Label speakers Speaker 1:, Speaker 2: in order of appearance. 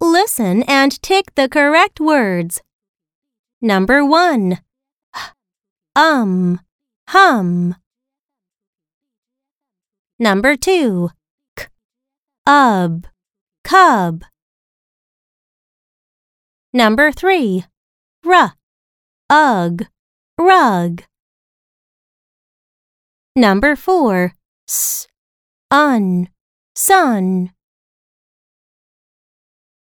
Speaker 1: Listen and tick the correct words. Number 1. Um, hum. Number 2. K, ub, cub. Number 3. R, ug, rug. Number 4. S, un, sun.